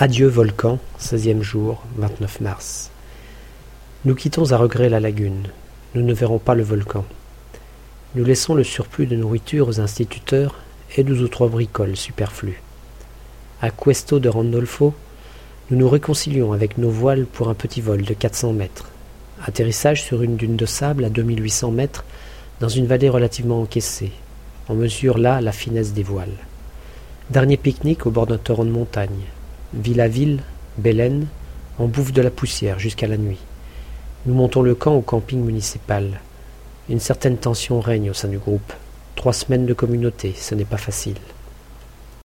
Adieu volcan, seizième jour, 29 mars. Nous quittons à regret la lagune. Nous ne verrons pas le volcan. Nous laissons le surplus de nourriture aux instituteurs et deux ou trois bricoles superflues. À Questo de Randolfo, nous nous réconcilions avec nos voiles pour un petit vol de 400 mètres. Atterrissage sur une dune de sable à 2800 mètres dans une vallée relativement encaissée. On mesure là la finesse des voiles. Dernier pique-nique au bord d'un torrent de montagne. Ville à ville, Bélène, on bouffe de la poussière jusqu'à la nuit. Nous montons le camp au camping municipal. Une certaine tension règne au sein du groupe. Trois semaines de communauté, ce n'est pas facile.